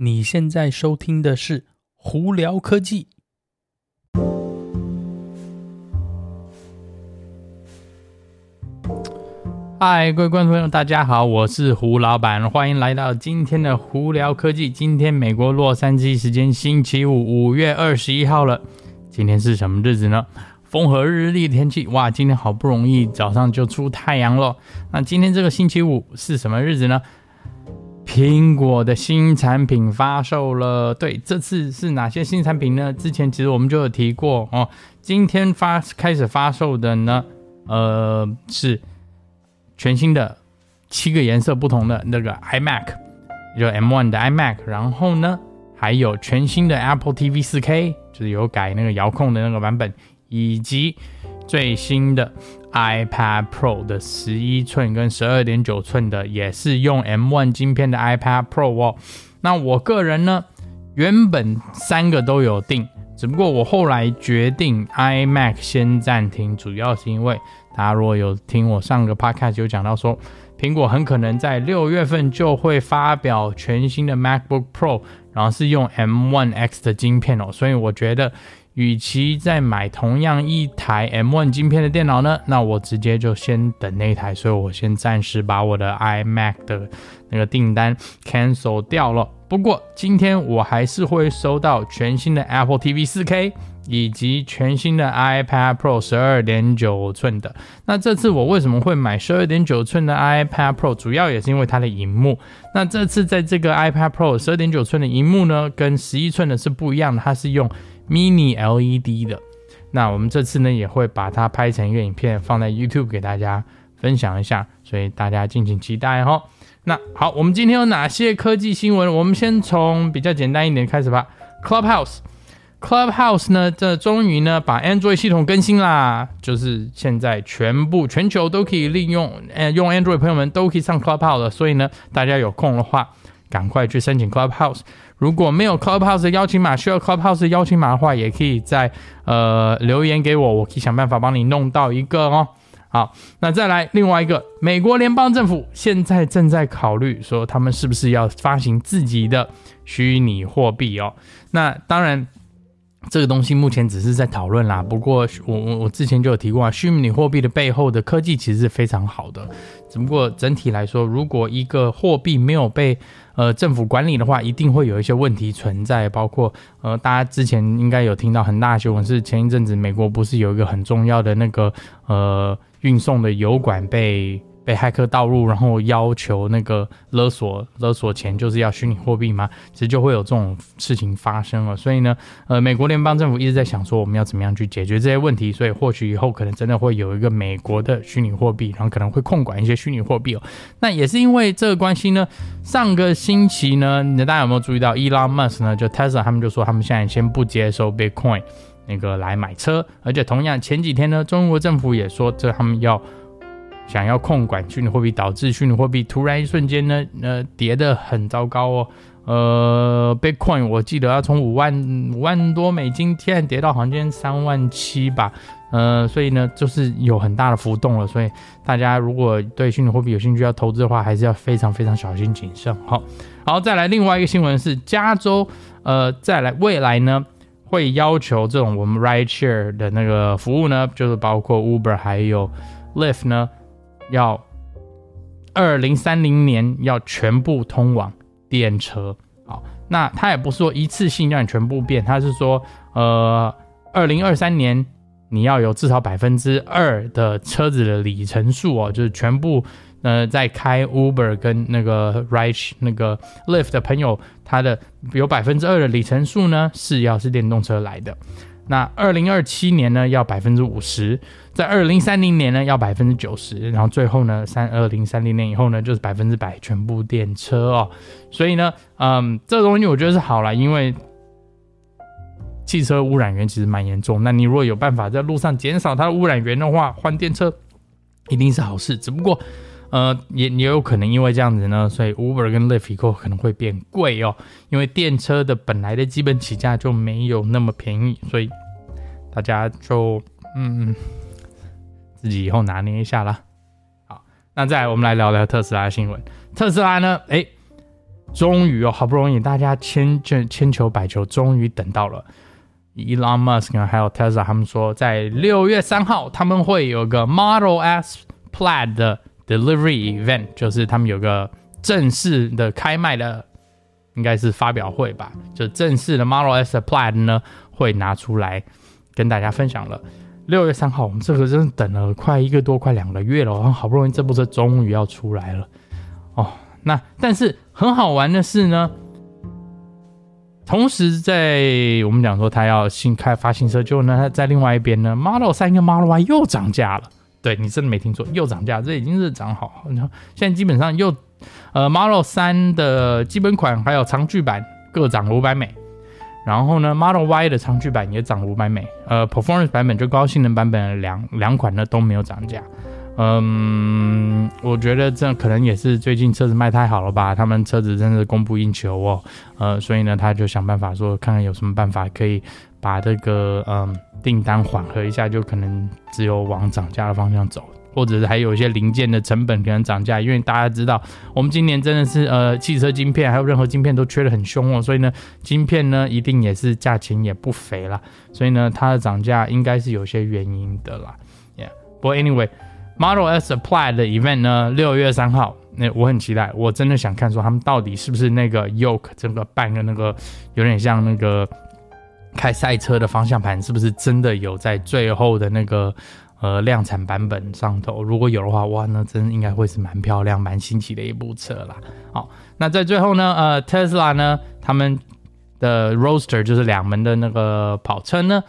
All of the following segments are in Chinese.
你现在收听的是《胡聊科技》。嗨，各位观众朋友，大家好，我是胡老板，欢迎来到今天的《胡聊科技》。今天美国洛杉矶时间星期五，五月二十一号了。今天是什么日子呢？风和日丽的天气，哇！今天好不容易早上就出太阳了。那今天这个星期五是什么日子呢？苹果的新产品发售了，对，这次是哪些新产品呢？之前其实我们就有提过哦。今天发开始发售的呢，呃，是全新的七个颜色不同的那个 iMac，就 M1 的 iMac，然后呢，还有全新的 Apple TV 4K，就是有改那个遥控的那个版本，以及最新的。iPad Pro 的十一寸跟十二点九寸的，也是用 M1 晶片的 iPad Pro 哦。那我个人呢，原本三个都有订，只不过我后来决定 iMac 先暂停，主要是因为大家如果有听我上个 Podcast 有讲到说，苹果很可能在六月份就会发表全新的 MacBook Pro，然后是用 M1 X 的晶片哦，所以我觉得。与其再买同样一台 M1 晶片的电脑呢，那我直接就先等那台，所以我先暂时把我的 iMac 的那个订单 cancel 掉了。不过今天我还是会收到全新的 Apple TV 4K 以及全新的 iPad Pro 十二点九寸的。那这次我为什么会买十二点九寸的 iPad Pro？主要也是因为它的荧幕。那这次在这个 iPad Pro 十二点九寸的荧幕呢，跟十一寸的是不一样的，它是用 Mini LED 的，那我们这次呢也会把它拍成一个影片，放在 YouTube 给大家分享一下，所以大家敬请期待哈。那好，我们今天有哪些科技新闻？我们先从比较简单一点开始吧。Clubhouse，Clubhouse 呢，这终于呢把 Android 系统更新啦，就是现在全部全球都可以利用，呃，用 Android 朋友们都可以上 Clubhouse 了，所以呢，大家有空的话，赶快去申请 Clubhouse。如果没有 Clubhouse 的邀请码，需要 Clubhouse 邀请码的话，也可以在呃留言给我，我可以想办法帮你弄到一个哦。好，那再来另外一个，美国联邦政府现在正在考虑说，他们是不是要发行自己的虚拟货币哦？那当然，这个东西目前只是在讨论啦。不过我我我之前就有提过啊，虚拟货币的背后的科技其实是非常好的，只不过整体来说，如果一个货币没有被呃，政府管理的话，一定会有一些问题存在，包括呃，大家之前应该有听到很大的新闻，是前一阵子美国不是有一个很重要的那个呃运送的油管被。被骇客盗入，然后要求那个勒索勒索钱，就是要虚拟货币吗？其实就会有这种事情发生了。所以呢，呃，美国联邦政府一直在想说，我们要怎么样去解决这些问题。所以或许以后可能真的会有一个美国的虚拟货币，然后可能会控管一些虚拟货币哦。那也是因为这个关系呢，上个星期呢，你大家有没有注意到，Elon Musk 呢，就 Tesla 他们就说他们现在先不接受 Bitcoin 那个来买车，而且同样前几天呢，中国政府也说这他们要。想要控管虚拟货币，导致虚拟货币突然一瞬间呢，呃，跌得很糟糕哦。呃，Bitcoin 我记得要从五万五万多美金，现在跌到好像今天三万七吧。呃，所以呢，就是有很大的浮动了。所以大家如果对虚拟货币有兴趣要投资的话，还是要非常非常小心谨慎。好，好，再来另外一个新闻是，加州呃，再来未来呢会要求这种我们 Ride Share 的那个服务呢，就是包括 Uber 还有 Lyft 呢。要二零三零年要全部通往电车，好，那他也不是说一次性让你全部变，他是说，呃，二零二三年你要有至少百分之二的车子的里程数哦，就是全部呃在开 Uber 跟那个 Ride 那个 Lift 的朋友，他的有百分之二的里程数呢是要是电动车来的。那二零二七年呢要百分之五十，在二零三零年呢要百分之九十，然后最后呢三二零三零年以后呢就是百分之百全部电车哦。所以呢，嗯，这个东西我觉得是好了，因为汽车污染源其实蛮严重。那你如果有办法在路上减少它的污染源的话，换电车一定是好事。只不过，呃，也也有可能因为这样子呢，所以 Uber 跟 Lyft 以后可能会变贵哦，因为电车的本来的基本起价就没有那么便宜，所以大家就嗯自己以后拿捏一下啦。好，那再来我们来聊聊特斯拉新闻。特斯拉呢，诶，终于哦，好不容易大家千千千求百求，终于等到了 Elon Musk 还有 Tesla，他们说在六月三号他们会有个 Model S Plaid 的 Delivery Event，就是他们有个正式的开卖的，应该是发表会吧，就正式的 Model S Plaid 呢会拿出来跟大家分享了。六月三号，我们这个真的等了快一个多，快两个月了，好不容易这部车终于要出来了哦。那但是很好玩的是呢，同时在我们讲说他要新开发新车，就呢它在另外一边呢，Model 3跟 Model Y 又涨价了。对，你真的没听错，又涨价，这已经是涨好。你看现在基本上又呃 Model 3的基本款还有长距版各涨五百美。然后呢，Model Y 的长距版也涨五百美，呃，Performance 版本就高性能版本两两款呢都没有涨价。嗯，我觉得这可能也是最近车子卖太好了吧，他们车子真的是供不应求哦，呃，所以呢，他就想办法说，看看有什么办法可以把这个嗯订单缓和一下，就可能只有往涨价的方向走。或者是还有一些零件的成本可能涨价，因为大家知道，我们今年真的是呃汽车晶片还有任何晶片都缺得很凶哦，所以呢，晶片呢一定也是价钱也不菲啦，所以呢它的涨价应该是有些原因的啦。Yeah，不过 Model S Apply 的 event 呢六月三号，那我很期待，我真的想看说他们到底是不是那个 yoke 整个半个那个有点像那个开赛车的方向盘，是不是真的有在最后的那个。呃，量产版本上头，如果有的话，哇，那真应该会是蛮漂亮、蛮新奇的一部车啦。好，那在最后呢，呃，Tesla 呢，他们的 Roadster 就是两门的那个跑车呢，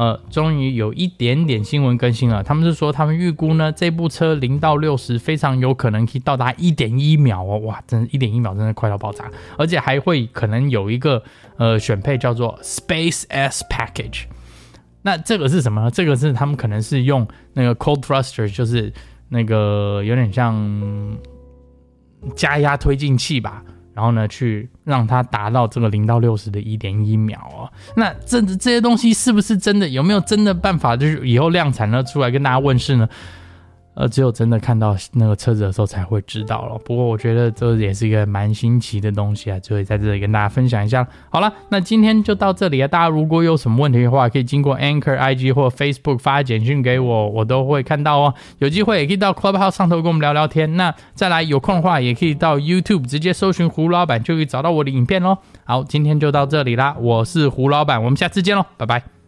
呃，终于有一点点新闻更新了。他们是说，他们预估呢，这部车零到六十非常有可能可以到达一点一秒哦，哇，真的，一点一秒真的快到爆炸，而且还会可能有一个呃选配叫做 Space S Package。那这个是什么呢？这个是他们可能是用那个 cold thruster，就是那个有点像加压推进器吧，然后呢，去让它达到这个零到六十的一点一秒哦。那这这些东西是不是真的？有没有真的办法，就是以后量产了出来跟大家问世呢？呃，只有真的看到那个车子的时候才会知道了。不过我觉得这也是一个蛮新奇的东西啊，就会在这里跟大家分享一下。好了，那今天就到这里啊。大家如果有什么问题的话，可以经过 Anchor IG 或 Facebook 发简讯给我，我都会看到哦。有机会也可以到 Clubhouse 上头跟我们聊聊天。那再来有空的话，也可以到 YouTube 直接搜寻胡老板，就可以找到我的影片喽。好，今天就到这里啦，我是胡老板，我们下次见喽，拜拜。